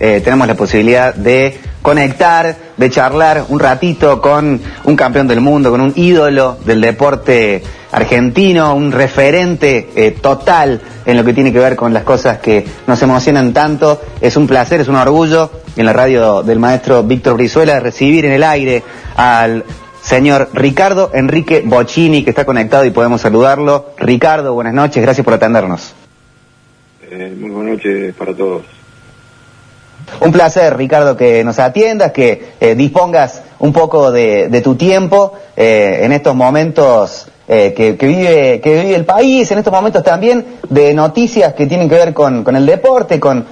eh, tenemos la posibilidad de conectar, de charlar un ratito con un campeón del mundo, con un ídolo del deporte argentino, un referente eh, total en lo que tiene que ver con las cosas que nos emocionan tanto. Es un placer, es un orgullo en la radio del maestro Víctor Brizuela recibir en el aire al señor Ricardo Enrique Bocini, que está conectado y podemos saludarlo. Ricardo, buenas noches, gracias por atendernos. Eh, muy buenas noches para todos. Un placer, Ricardo, que nos atiendas, que eh, dispongas un poco de, tu tiempo eh, en estos momentos que, vive, que vive el país, en estos momentos también de noticias que tienen que ver con, el deporte, con,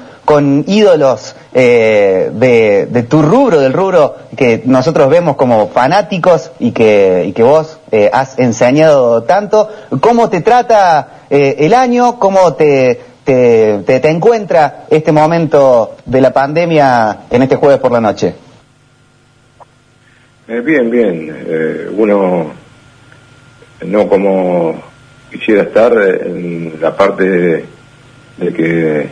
ídolos eh, de, tu rubro, del rubro que nosotros vemos como fanáticos y que, que vos eh, has enseñado tanto. ¿Cómo te trata eh, el año? ¿Cómo te, te, te, encuentra este momento de la pandemia en este jueves por la noche? bien, bien. uno no como quisiera estar en la parte de que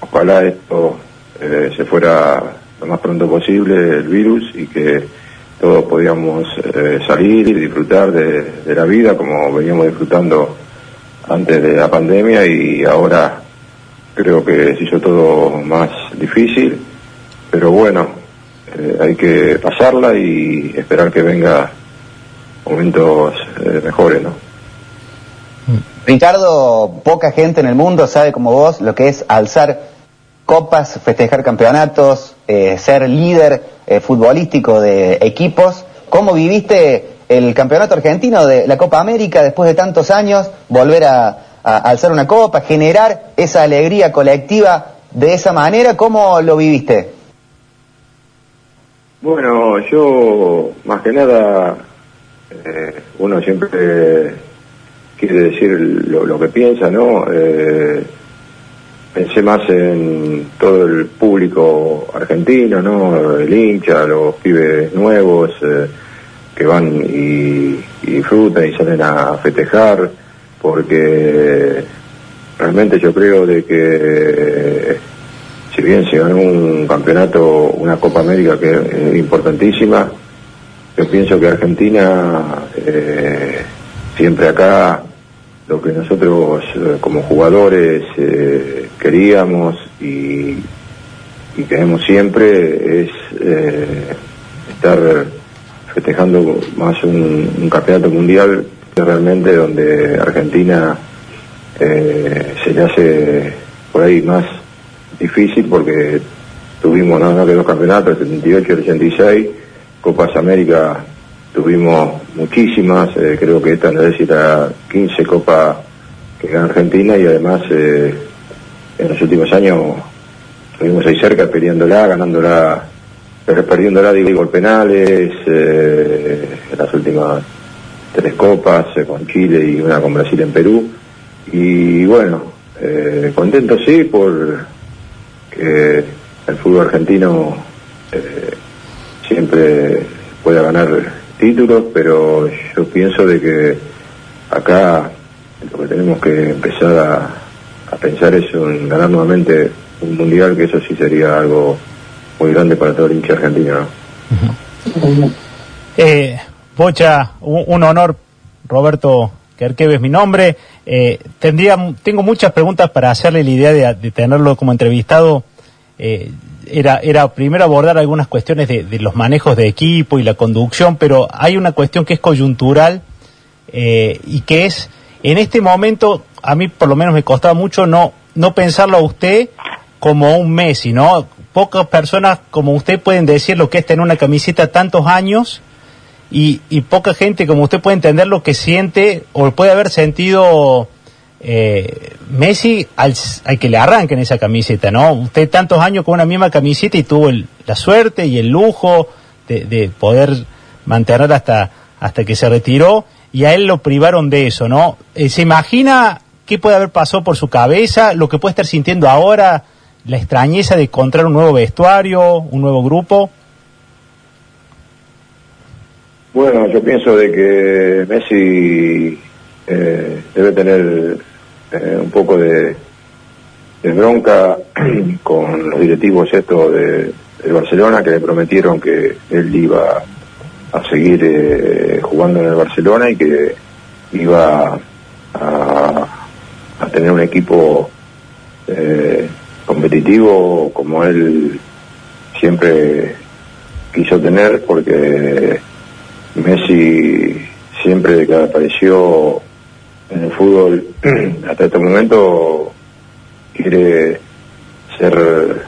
ojalá esto eh, se fuera lo más pronto posible el virus y que todos podíamos eh, salir y disfrutar de, la vida como veníamos disfrutando antes de la pandemia y ahora creo que se hizo todo más difícil, pero bueno, eh, hay que pasarla y esperar que venga momentos mejores, ¿no? Ricardo, poca gente en el mundo sabe como vos lo que es alzar copas, festejar campeonatos, eh, ser líder eh, futbolístico de equipos. ¿Cómo viviste el campeonato argentino de la Copa América después de tantos años? Volver a, alzar una copa, generar esa alegría colectiva de esa manera. ¿Cómo lo viviste? Bueno, yo más que nada, eh, uno siempre quiere decir lo, que piensa, ¿no? pensé más en todo el público argentino, ¿no? El hincha, los pibes nuevos eh, que van y, disfrutan y salen a festejar, porque realmente yo creo de que si bien se ganó un campeonato, una Copa América que es importantísima, yo pienso que Argentina eh, siempre acá lo que nosotros eh, como jugadores eh, queríamos y, queremos siempre es eh, estar festejando más un, campeonato mundial que realmente donde Argentina se le hace por ahí más difícil porque tuvimos no, no que dos campeonatos, el 78 y el 86, Copas América tuvimos muchísimas, eh, creo que esta necesita 15 copas que gana Argentina y además eh, en los últimos años estuvimos ahí cerca peleándola, ganándola, perdiéndola digo por penales, eh, las últimas tres copas con Chile y una con Brasil en Perú. Y bueno, contento sí por que el fútbol argentino siempre pueda ganar títulos, pero yo pienso de que acá lo que tenemos que empezar a, pensar es en ganar nuevamente un mundial, que eso sí sería algo muy grande para todo el hincha argentino. eh, Pocha, un, honor, Roberto Kerkeve es mi nombre. Eh, tendría, tengo muchas preguntas para hacerle la idea de, tenerlo como entrevistado. Eh, era, era primero abordar algunas cuestiones de, los manejos de equipo y la conducción, pero hay una cuestión que es coyuntural eh, y que es, en este momento, a mí por lo menos me costaba mucho no, no pensarlo a usted como un Messi, ¿no? Pocas personas como usted pueden decir lo que es tener una camiseta tantos años y, poca gente como usted puede entender lo que siente o puede haber sentido eh, Messi al, que le arranquen esa camiseta, ¿no? Usted tantos años con una misma camiseta y tuvo la suerte y el lujo de, poder mantener hasta, hasta que se retiró y a él lo privaron de eso, ¿no? Eh, ¿Se imagina qué puede haber pasado por su cabeza, lo que puede estar sintiendo ahora, la extrañeza de encontrar un nuevo vestuario, un nuevo grupo? Bueno, yo pienso de que Messi eh, debe tener eh, un poco de, bronca con los directivos estos de, Barcelona que le prometieron que él iba a seguir eh, jugando en el Barcelona y que iba a, tener un equipo eh, competitivo como él siempre quiso tener porque Messi siempre que apareció en el fútbol hasta este momento quiere ser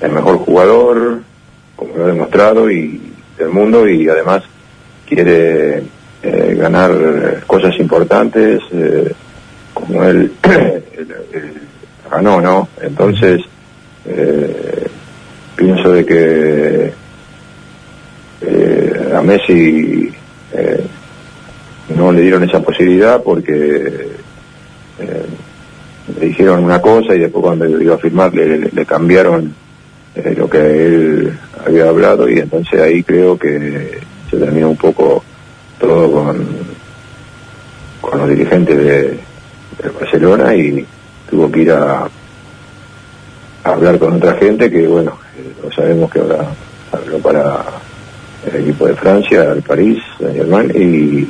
el mejor jugador como lo ha demostrado y del mundo y además quiere eh, ganar cosas importantes eh, como él ganó, ¿no? Entonces, eh, pienso de que eh, a Messi eh, no le dieron esa posibilidad porque le dijeron una cosa y después cuando iba a firmar le, cambiaron lo que él había hablado y entonces ahí creo que se terminó un poco todo con, los dirigentes de Barcelona y tuvo que ir a, hablar con otra gente que, bueno, lo sabemos que ahora habló para el equipo de Francia, el París, Germán, y,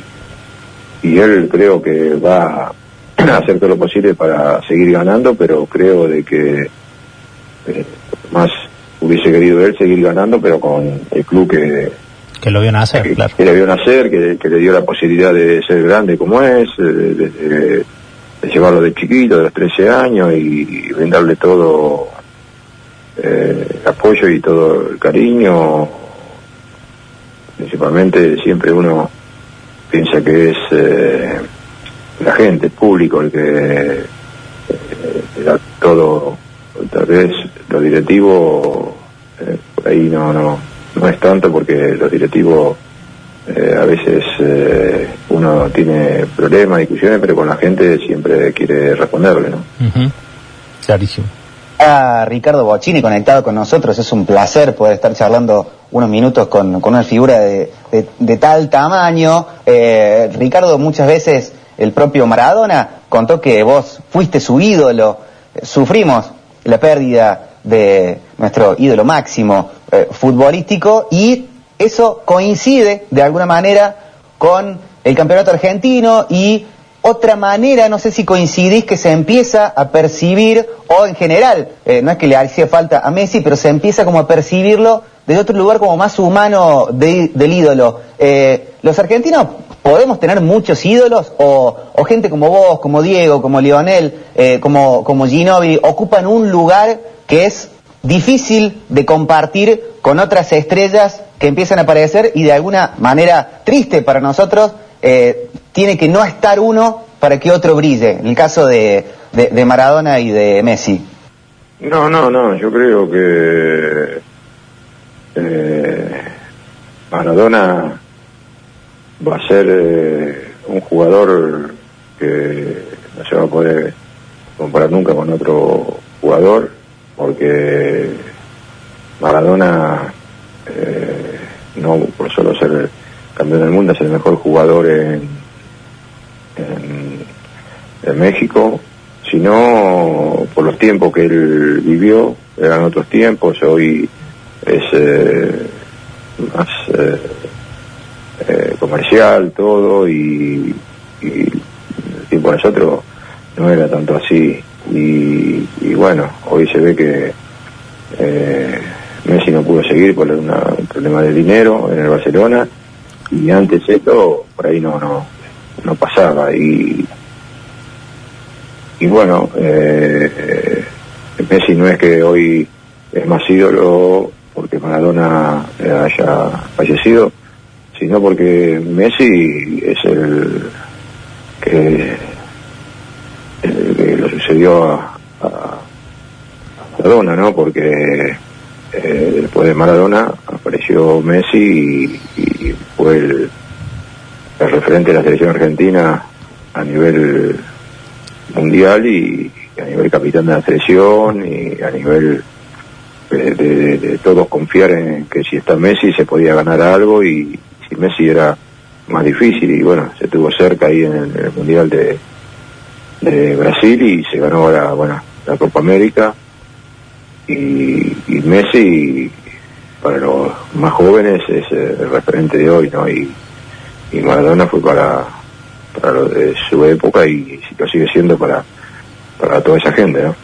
y él creo que va a hacer todo lo posible para seguir ganando, pero creo de que eh, más hubiese querido él seguir ganando, pero con el club que que lo vio nacer, claro. Que le vio nacer, que, le dio la posibilidad de ser grande como es, de, llevarlo de chiquito, de los 13 años y, brindarle todo eh, el apoyo y todo el cariño. Principalmente siempre uno piensa que es eh, la gente, el público, el que eh, da todo, tal vez los directivos, por ahí no, no, no es tanto porque los directivos a veces uno tiene problemas, discusiones, pero con la gente siempre quiere responderle, ¿no? Clarísimo. A Ricardo Bocini conectado con nosotros, es un placer poder estar charlando unos minutos con, una figura de, tal tamaño. Eh, Ricardo, muchas veces el propio Maradona contó que vos fuiste su ídolo, sufrimos la pérdida de nuestro ídolo máximo futbolístico y eso coincide de alguna manera con el campeonato argentino y otra manera, no sé si coincidís, que se empieza a percibir, o en general, eh, no es que le hacía falta a Messi, pero se empieza como a percibirlo desde otro lugar como más humano del ídolo. Eh, ¿Los argentinos podemos tener muchos ídolos o, gente como vos, como Diego, como Lionel, eh, como, como Ginovi, ocupan un lugar que es difícil de compartir con otras estrellas que empiezan a aparecer y de alguna manera triste para nosotros, eh, tiene que no estar uno para que otro brille, en el caso de, de, Maradona y de Messi. No, no, no, yo creo que eh, Maradona va a ser eh, un jugador que no se va a poder comparar nunca con otro jugador, porque Maradona eh, no por solo ser campeón del mundo, es el mejor jugador en, en, México, sino por los tiempos que él vivió, eran otros tiempos, hoy es eh, más eh, comercial todo y, el tiempo nosotros no era tanto así. Y, y bueno, hoy se ve que eh, Messi no pudo seguir por un problema de dinero en el Barcelona y antes esto por ahí no no no pasaba. Y y bueno eh, Messi no es que hoy es más ídolo porque Maradona haya fallecido sino porque Messi es el que, lo sucedió a, a Maradona no porque eh, después de Maradona apareció Messi y, fue el, referente de la selección argentina a nivel mundial y, a nivel capitán de la selección y a nivel de, todos confiar en que si está Messi se podía ganar algo y si Messi era más difícil y bueno, se estuvo cerca ahí en el, mundial de, de Brasil y se ganó ahora, bueno, la Copa América y, y Messi para los más jóvenes es eh, el referente de hoy, ¿no? Y, y Maradona fue para, para lo de su época y lo sigue siendo para, para toda esa gente, ¿no?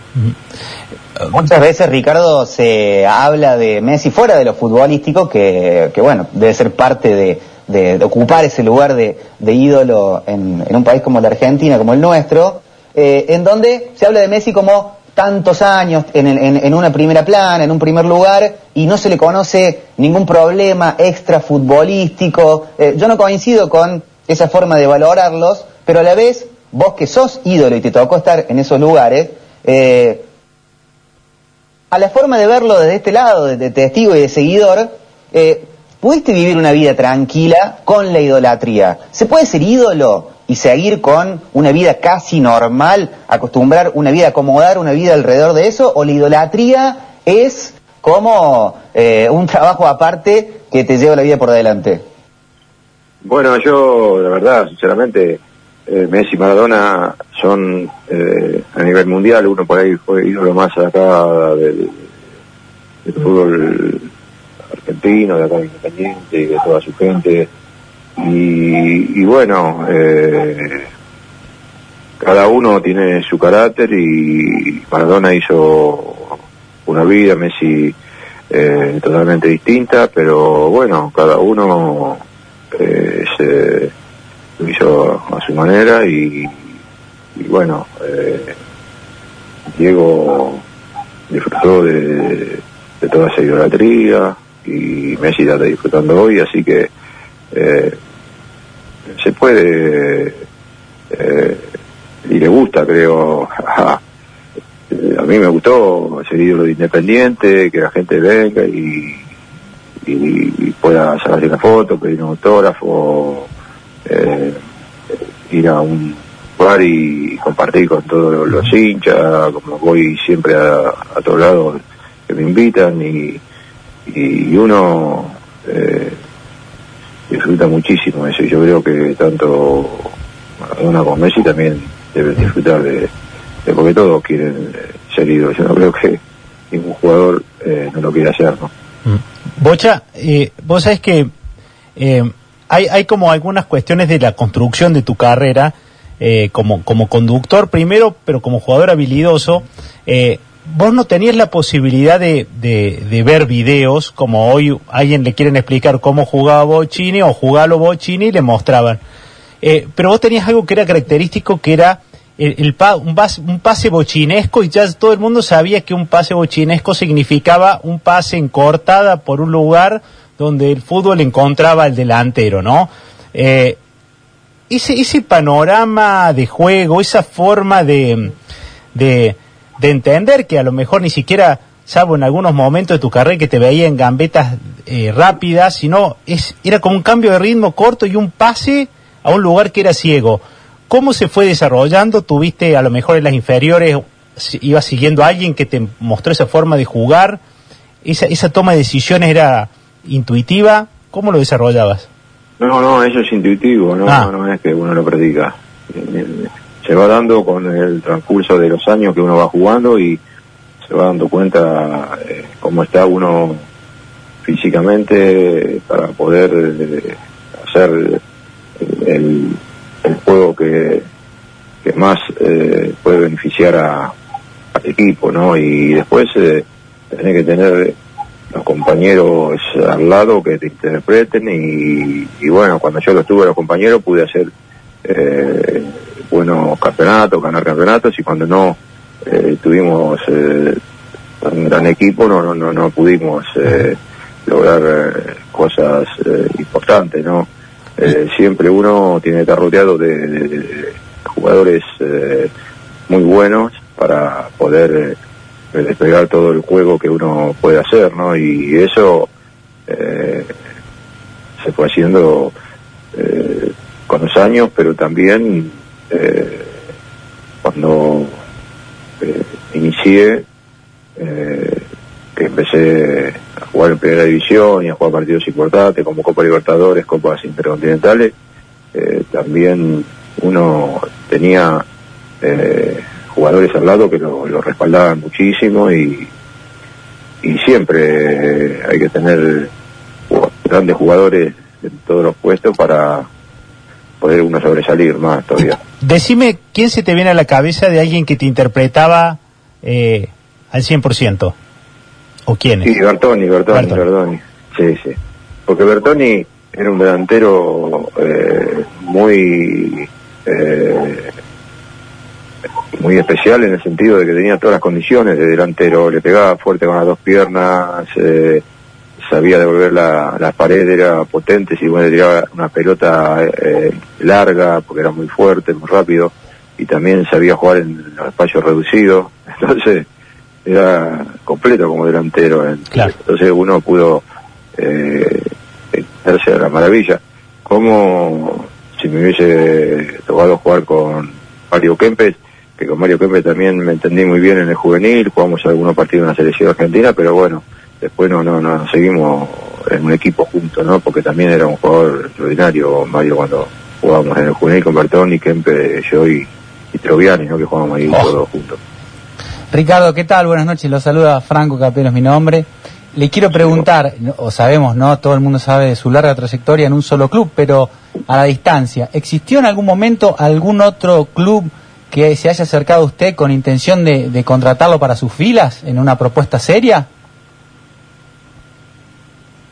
Muchas veces, Ricardo, se habla de Messi fuera de lo futbolístico, que, que bueno, debe ser parte de, de, ocupar ese lugar de, de ídolo en, en, un país como la Argentina, como el nuestro, eh, en donde se habla de Messi como tantos años en, en, en, una primera plana, en un primer lugar, y no se le conoce ningún problema extra futbolístico. Eh, yo no coincido con esa forma de valorarlos, pero a la vez, vos que sos ídolo y te tocó estar en esos lugares, eh, a la forma de verlo desde este lado, de, de testigo y de seguidor, eh, pudiste vivir una vida tranquila con la idolatría. ¿Se puede ser ídolo y seguir con una vida casi normal, acostumbrar una vida, acomodar una vida alrededor de eso? ¿O la idolatría es como eh, un trabajo aparte que te lleva la vida por delante? Bueno, yo, la verdad, sinceramente, eh, Messi y Maradona son eh, a nivel mundial, uno por ahí fue ídolo más acá del, del fútbol argentino, de acá de Independiente y de toda su gente. Y, y bueno, eh, cada uno tiene su carácter y Maradona hizo una vida, Messi eh, totalmente distinta, pero bueno, cada uno eh, se lo hizo a su manera y, y bueno, eh, Diego disfrutó de, toda esa idolatría y Messi la está disfrutando hoy, así que eh, se puede eh, y le gusta, creo, a, mí me gustó ser ídolo de Independiente, que la gente venga y, y, pueda sacarse una foto, pedir un autógrafo, eh, ir a un bar y compartir con todos los hinchas, como voy siempre a, a todos lados que me invitan y, y uno eh, disfruta muchísimo eso yo creo que tanto Maradona como Messi también deben disfrutar de, de porque todos quieren ser ídolos, yo no creo que ningún jugador eh, no lo quiera hacer, ¿no? Bocha, eh, vos sabés que eh, hay, hay como algunas cuestiones de la construcción de tu carrera eh, como, como conductor primero, pero como jugador habilidoso. Eh, vos no tenías la posibilidad de, de, ver videos, como hoy alguien le quieren explicar cómo jugaba Bochini o jugalo Bochini y le mostraban. Eh, pero vos tenías algo que era característico, que era el, el pa, un, un, pase bochinesco y ya todo el mundo sabía que un pase bochinesco significaba un pase en cortada por un lugar donde el fútbol encontraba al delantero, ¿no? Eh, ese, ese panorama de juego, esa forma de, de entender que a lo mejor ni siquiera, salvo en algunos momentos de tu carrera que te veía en gambetas eh, rápidas, sino es, era como un cambio de ritmo corto y un pase a un lugar que era ciego. ¿Cómo se fue desarrollando? ¿Tuviste a lo mejor en las inferiores, ibas siguiendo a alguien que te mostró esa forma de jugar? ¿Esa, esa toma de decisiones era intuitiva? ¿Cómo lo desarrollabas? No, no, eso es intuitivo, no, ah. no es que uno lo practica. Se va dando con el transcurso de los años que uno va jugando y se va dando cuenta eh, cómo está uno físicamente para poder eh, hacer el, el, juego que, que más eh, puede beneficiar a, al equipo, ¿no? Y después eh, tenés que tener los compañeros al lado que te interpreten y, y bueno, cuando yo los tuve los compañeros pude hacer eh, buenos campeonatos, ganar campeonatos y cuando no eh, tuvimos eh, un gran equipo no, no, no, no pudimos eh, lograr eh, cosas eh, importantes, ¿no? Siempre uno tiene que estar rodeado de, de, de jugadores eh, muy buenos para poder desplegar todo el juego que uno puede hacer, ¿no? Y eso eh, se fue haciendo eh, con los años, pero también eh, cuando eh, inicié, que empecé a jugar en primera división y a jugar partidos importantes como Copa Libertadores, Copas Intercontinentales, también uno tenía jugadores al lado que lo, lo respaldaban muchísimo y, y siempre hay que tener grandes jugadores en todos los puestos para poder uno sobresalir más todavía. Decime, ¿quién se te viene a la cabeza de alguien que te interpretaba eh, al 100%? ¿O quién Sí, Bertoni, Bertoni, Bertoni. Sí, sí. Porque Bertoni era un delantero eh, muy eh, muy especial en el sentido de que tenía todas las condiciones de delantero, le pegaba fuerte con las dos piernas, eh, sabía devolver la, las paredes, era potente, si bueno, tiraba una pelota eh, larga, porque era muy fuerte, muy rápido, y también sabía jugar en los espacios reducidos, entonces era completo como delantero, entonces uno pudo eh, a la maravilla. Como si me hubiese tocado jugar con Mario Kempes, que con Mario Kempes también me entendí muy bien en el juvenil, jugamos algunos partidos en la selección argentina, pero bueno, después no, no, no seguimos en un equipo juntos, ¿no? Porque también era un jugador extraordinario, Mario, cuando jugábamos en el juvenil con Bertoni, Kempe, yo y, Troviani, ¿no? Que jugábamos ahí todos juntos. Ricardo, ¿qué tal? Buenas noches, lo saluda Franco Capelo, es mi nombre. Le quiero preguntar, o sabemos, ¿no? Todo el mundo sabe de su larga trayectoria en un solo club, pero a la distancia, ¿existió en algún momento algún otro club que se haya acercado a usted con intención de contratarlo para sus filas en una propuesta seria?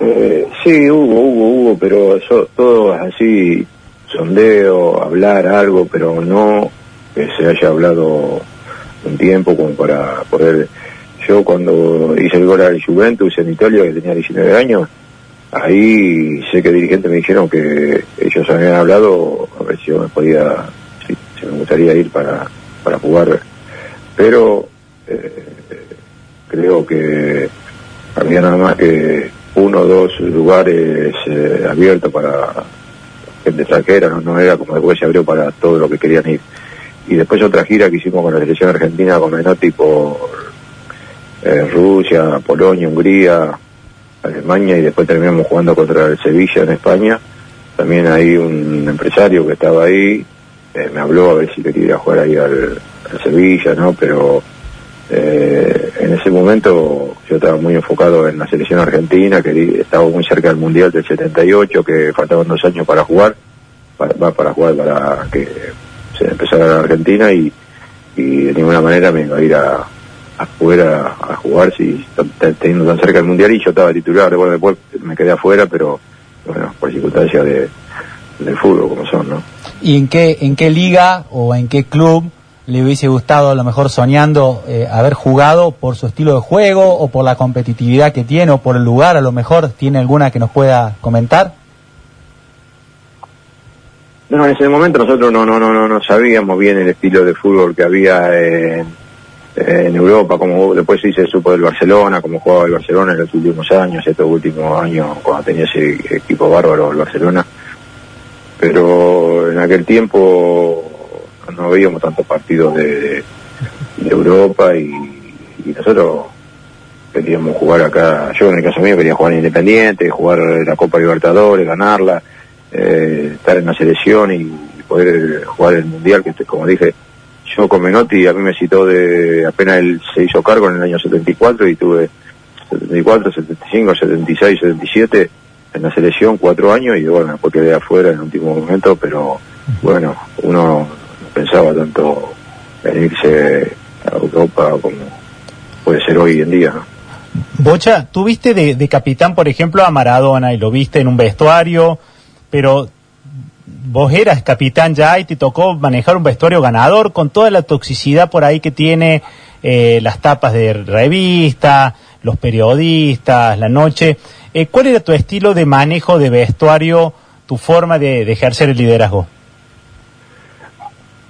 Eh, sí, hubo, hubo, hubo, pero eso, todo así, sondeo, hablar algo, pero no que se haya hablado un tiempo como para poder... Yo cuando hice el gol al Juventus en Italia, que tenía 19 años, ahí sé que dirigentes me dijeron que ellos habían hablado, a ver si yo me podía, si, me gustaría ir para, para jugar, pero eh, creo que había nada más que dos lugares eh, abiertos para gente extranjera, ¿no? no era como después se abrió para todo lo que querían ir. Y después otra gira que hicimos con la selección argentina con Menotti por eh, Rusia, Polonia, Hungría, Alemania y después terminamos jugando contra el Sevilla en España. También hay un empresario que estaba ahí, eh, me habló a ver si quería jugar ahí al, al Sevilla, ¿no? Pero eh, en ese momento yo estaba muy enfocado en la selección argentina, que estaba muy cerca del Mundial del 78, que faltaban dos años para jugar, para, para jugar para que se empezara la Argentina y, de ninguna manera me iba a ir a, afuera a jugar si teniendo tan cerca el Mundial y yo estaba titular, bueno, después me quedé afuera, pero bueno, por circunstancias de, del fútbol como son, ¿no? ¿Y en qué, en qué liga o en qué club le hubiese gustado a lo mejor soñando eh, haber jugado por su estilo de juego o por la competitividad que tiene o por el lugar a lo mejor tiene alguna que nos pueda comentar no en ese momento nosotros no no no no, no sabíamos bien el estilo de fútbol que había en, Europa como después sí se supo del Barcelona como jugaba el Barcelona en los últimos años estos últimos años cuando tenía ese equipo bárbaro el Barcelona. Pero en aquel tiempo no veíamos tantos partidos de, Europa y, nosotros queríamos jugar acá, yo en el caso mío quería jugar en Independiente, jugar la Copa Libertadores, ganarla, eh, estar en la selección y poder jugar el Mundial, que como dije, yo con Menotti a mí me citó de, apenas él se hizo cargo en el año 74 y tuve 74, 75, 76, 77 en la selección cuatro años y bueno, después quedé afuera en el último momento, pero bueno, uno pensaba tanto en irse a Europa como puede ser hoy en día. Bocha, tú viste de, capitán, por ejemplo, a Maradona y lo viste en un vestuario, pero vos eras capitán ya y te tocó manejar un vestuario ganador con toda la toxicidad por ahí que tiene eh, las tapas de revista, los periodistas, la noche. Eh, ¿Cuál era tu estilo de manejo de vestuario, tu forma de ejercer el liderazgo?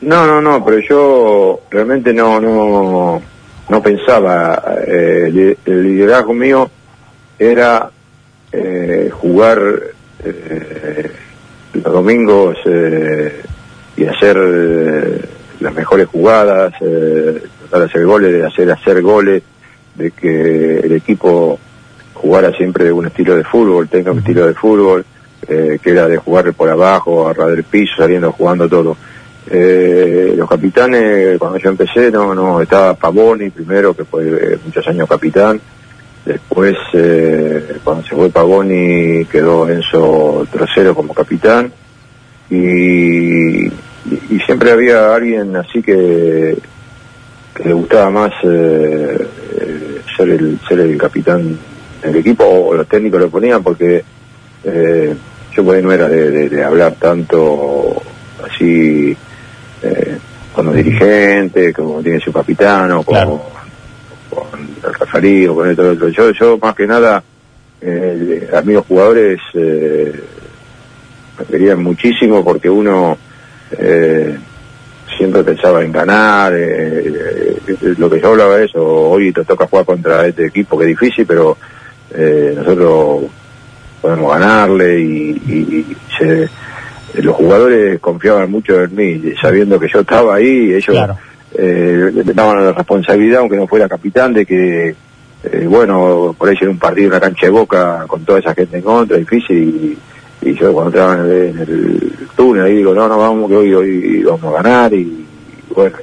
No, no, no, pero yo realmente no, no, no pensaba. Eh, el, liderazgo mío era eh, jugar eh, los domingos y hacer las mejores jugadas, tratar de hacer goles, de hacer hacer goles, de que el equipo jugara siempre un estilo de fútbol, tenga un estilo de fútbol, que era de jugar por abajo, agarrar el piso, saliendo jugando todo Eh, los capitanes, cuando yo empecé, no, no, estaba Pavoni primero, que fue eh, muchos años capitán. Después, eh, cuando se fue Pavoni, quedó Enzo Trocero como capitán. Y, y siempre había alguien así que, que le gustaba más eh, eh, ser, el, ser el capitán del equipo, o los técnicos lo ponían, porque eh, yo pues no era de, de- hablar tanto así con los dirigentes, como tiene su capitán, o con, Claro. con el referí, o con el otro. Yo, yo más que nada, eh, a mí los jugadores eh, me querían muchísimo porque uno eh, siempre pensaba en ganar, eh, eh, lo que yo hablaba eso, hoy te toca jugar contra este equipo que es difícil, pero eh, nosotros podemos ganarle y, y- y se- los jugadores confiaban mucho en mí, sabiendo que yo estaba ahí, ellos Claro. eh, le daban la responsabilidad, aunque no fuera capitán, de que, eh, bueno, por ahí era un partido en la cancha de boca con toda esa gente en contra, difícil, y, y yo cuando estaba en el, en el túnel ahí digo, no, no, vamos, que hoy, hoy vamos a ganar, y, bueno,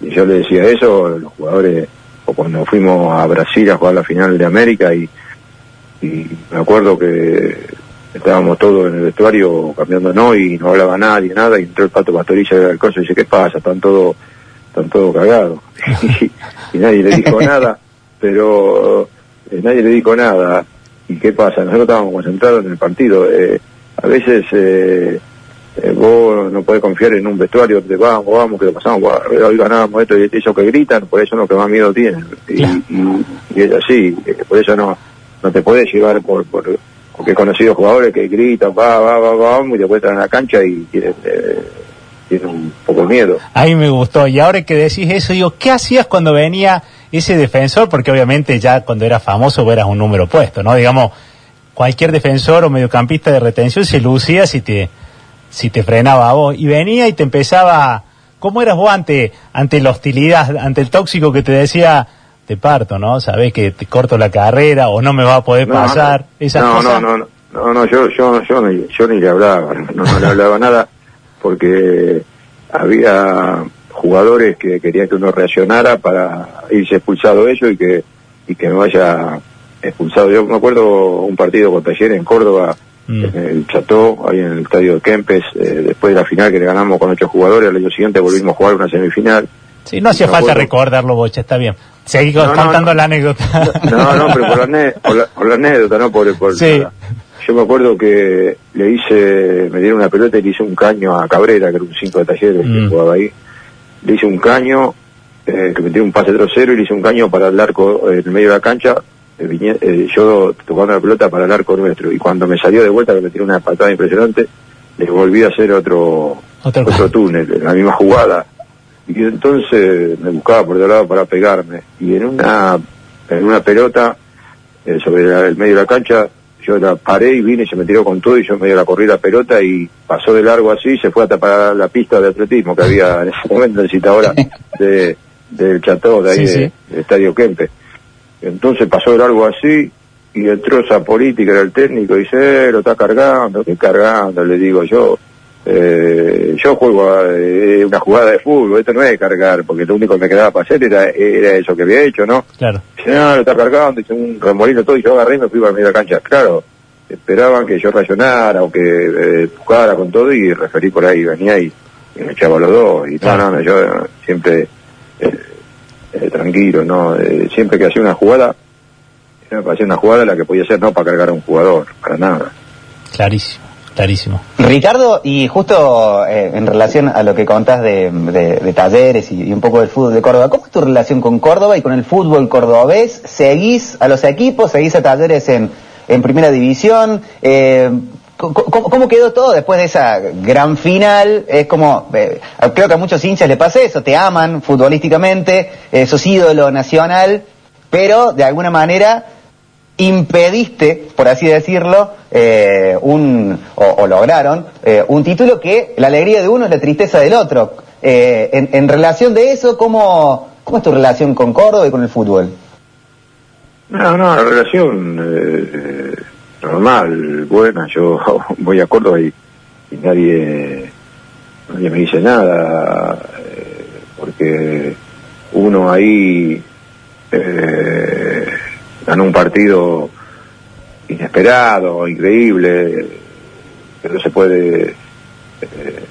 y, y yo le decía eso, los jugadores, o cuando fuimos a Brasil a jugar la final de América, y, y me acuerdo que estábamos todos en el vestuario cambiándonos y no hablaba nadie, nada, y entró el pato pastorilla del coso y dice, ¿qué pasa? Están todos están todos cagados. y, y nadie le dijo nada, pero eh, nadie le dijo nada. ¿Y qué pasa? Nosotros estábamos concentrados en el partido. Eh, a veces eh, eh, vos no podés confiar en un vestuario donde vamos, vamos, que lo pasamos, hoy ganábamos esto y eso que gritan, por eso es lo que más miedo tienen. Y, y- y es así, por eso no, no te podés llevar por, por porque he conocido jugadores que gritan, va, va, va, vamos, y después están en la cancha y eh, tienen un poco de miedo. A mí me gustó. Y ahora que decís eso, digo, ¿qué hacías cuando venía ese defensor? Porque obviamente ya cuando eras famoso eras un número puesto, ¿no? Digamos, cualquier defensor o mediocampista de retención se lucía si te, si te frenaba a vos. Y venía y te empezaba... ¿Cómo eras vos ante, ante la hostilidad, ante el tóxico que te decía, te parto, ¿no? Sabés que te corto la carrera o no me va a poder No, pasar. no, Esas no, cosas. no, no, no, no, yo, yo, yo, ni, yo ni le hablaba, no, no le hablaba nada, porque había jugadores que querían que uno reaccionara para irse expulsado ellos y que, y que no haya expulsado. Yo me acuerdo un partido con Taller en Córdoba, Mm. en el Cható, ahí en el estadio de Kempes, eh, después de la final que le ganamos con ocho jugadores, al año siguiente volvimos a jugar una semifinal. Sí, no hacía Me falta acuerdo. recordarlo, Bocha, está bien. Seguí No, contando no. la anécdota. No, no, pero por la, por la, por la anécdota, no por, por Sí. nada. Yo me acuerdo que le hice, me dieron una pelota y le hice un caño a Cabrera, que era un 5 de talleres Mm. que jugaba ahí. Le hice un caño, eh, que me tiró un pase trocero y le hice un caño para el arco eh, en el medio de la cancha. eh, viñe- eh, yo tocando la pelota para el arco nuestro. Y cuando me salió de vuelta, que me tiró una patada impresionante, le volví a hacer otro, Otro- otro túnel, la misma jugada. Y entonces me buscaba por otro lado para pegarme. Y en una, en una pelota, eh, sobre la- el medio de la cancha, yo la paré y vine y se me tiró con todo y yo medio la corrí la pelota y pasó de largo así y se fue a tapar la pista de atletismo que había en ese momento en Citadora de, del Cható, de ahí Sí, de- sí. del Estadio Kempe. Entonces pasó de largo así y entró esa política, era el técnico, y dice, eh, lo está cargando, ¿qué cargando? Le digo yo, eh, yo juego a, eh, una jugada de fútbol, esto no es cargar, porque lo único que me quedaba para hacer era, era eso que había hecho, ¿no? Claro. Dice, no, lo está cargando, hice un remolino todo, y yo agarré y me fui para medio de la cancha. Claro, esperaban que yo reaccionara o que eh, empujara con todo y referí por ahí, venía y, y me echaba los dos. Y Claro. no, no, yo eh, siempre eh, tranquilo, ¿no? Eh, siempre que hacía una jugada, para hacer una jugada la que podía ser no para cargar a un jugador, para nada. Clarísimo, clarísimo. Ricardo, y justo eh, en relación a lo que contás de, talleres y, un poco del fútbol de Córdoba, ¿cómo es tu relación con Córdoba y con el fútbol cordobés? ¿Seguís a los equipos? ¿Seguís a talleres en, en primera división? Eh, ¿cómo, cómo- cómo quedó todo después de esa gran final? Es como, eh, creo que a muchos hinchas le pasa eso, te aman futbolísticamente, eh, sos ídolo nacional, pero de alguna manera impediste, por así decirlo, eh, un, o, lograron, eh, un título que la alegría de uno es la tristeza del otro. Eh, en, relación de eso, ¿cómo, ¿cómo es tu relación con Córdoba y con el fútbol? No, no, la relación normal, buena. Yo voy a Córdoba y, y nadie nadie me dice nada, porque uno ahí eh, ganó un partido inesperado, increíble, pero se puede eh,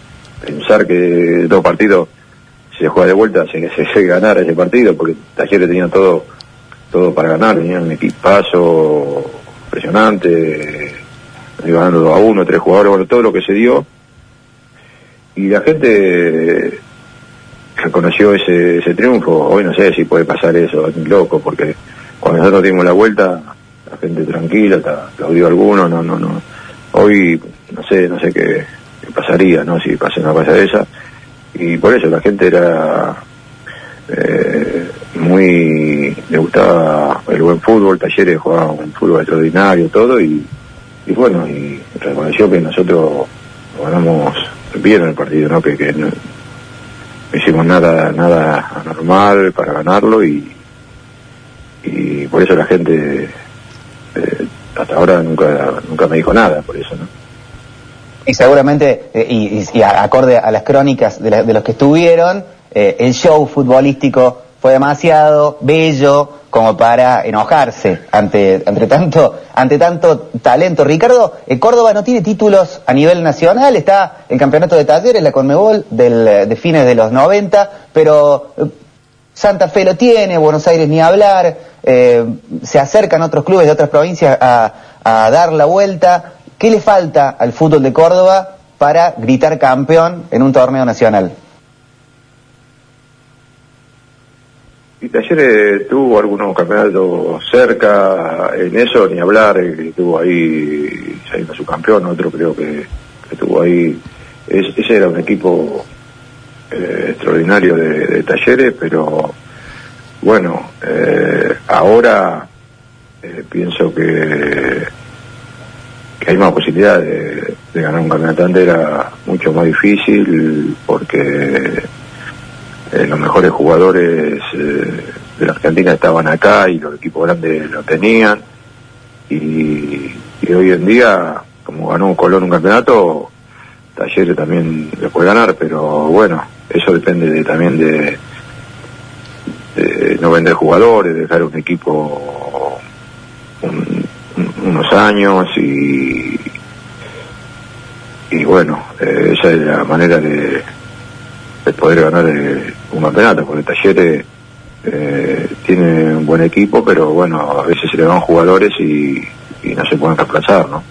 pensar que dos partidos se juega de vuelta, se, se, se ganar ese partido, porque Talleres tenía todo todo para ganar, tenían un equipazo impresionante, ganando 2 a 1, tres jugadores, bueno, todo lo que se dio. Y la gente reconoció ese, ese triunfo. Hoy no sé si puede pasar eso, es loco, porque cuando nosotros dimos la vuelta, la gente tranquila, aplaudió a alguno, no, no, no. Hoy no sé, no sé qué, pasaría, ¿no? Si pasa una cosa de esa. Y por eso la gente era eh, muy le gustaba el buen fútbol, Talleres jugaba un fútbol extraordinario, todo, y, bueno, y reconoció que nosotros ganamos bien el partido, ¿no? Que, que no, no hicimos nada, nada anormal para ganarlo y, y por eso la gente eh, hasta ahora nunca, nunca me dijo nada por eso, ¿no? Y seguramente, eh, y, y, acorde a las crónicas de, la, de los que estuvieron, eh, el show futbolístico fue demasiado bello como para enojarse ante, ante, tanto, ante tanto talento. Ricardo, eh, Córdoba no tiene títulos a nivel nacional, está el campeonato de talleres, la Conmebol del, de fines de los 90, pero eh, Santa Fe lo tiene, Buenos Aires ni hablar, eh, se acercan otros clubes de otras provincias a, dar la vuelta. ¿Qué le falta al fútbol de Córdoba para gritar campeón en un torneo nacional? Y Talleres tuvo algunos campeonatos cerca, en eso ni hablar, que tuvo ahí saliendo su campeón, otro creo que, que tuvo ahí. Es, ese era un equipo eh, extraordinario de, Talleres, pero bueno, eh, ahora eh, pienso que, que hay más posibilidad de, ganar un campeonato era mucho más difícil porque eh, los mejores jugadores eh, de la Argentina estaban acá y los equipos grandes lo tenían. Y, hoy en día, como ganó Colón un campeonato, Talleres también le puede ganar, pero bueno, eso depende de, también de, no vender jugadores, dejar un equipo un, un, unos años y, y bueno, eh, esa es la manera de, de poder ganar eh, un campeonato, porque Talleres eh, tiene un buen equipo, pero bueno, a veces se le van jugadores y, y no se pueden reemplazar, ¿no?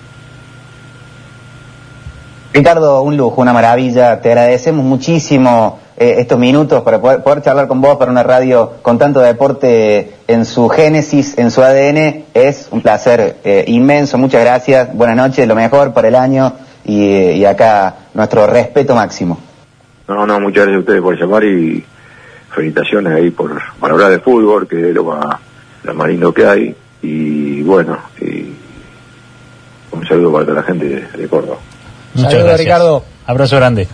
Ricardo, un lujo, una maravilla. Te agradecemos muchísimo eh, estos minutos para poder, charlar con vos para una radio con tanto deporte en su génesis, en su ADN. Es un placer eh, inmenso. Muchas gracias. Buenas noches, lo mejor para el año y, y acá nuestro respeto máximo. No, no, muchas gracias a ustedes por llamar y felicitaciones ahí por, para hablar de fútbol, que es lo más, lo lindo que hay. Y bueno, y un saludo para toda la gente de Córdoba. Muchas gracias. Ricardo. Abrazo grande.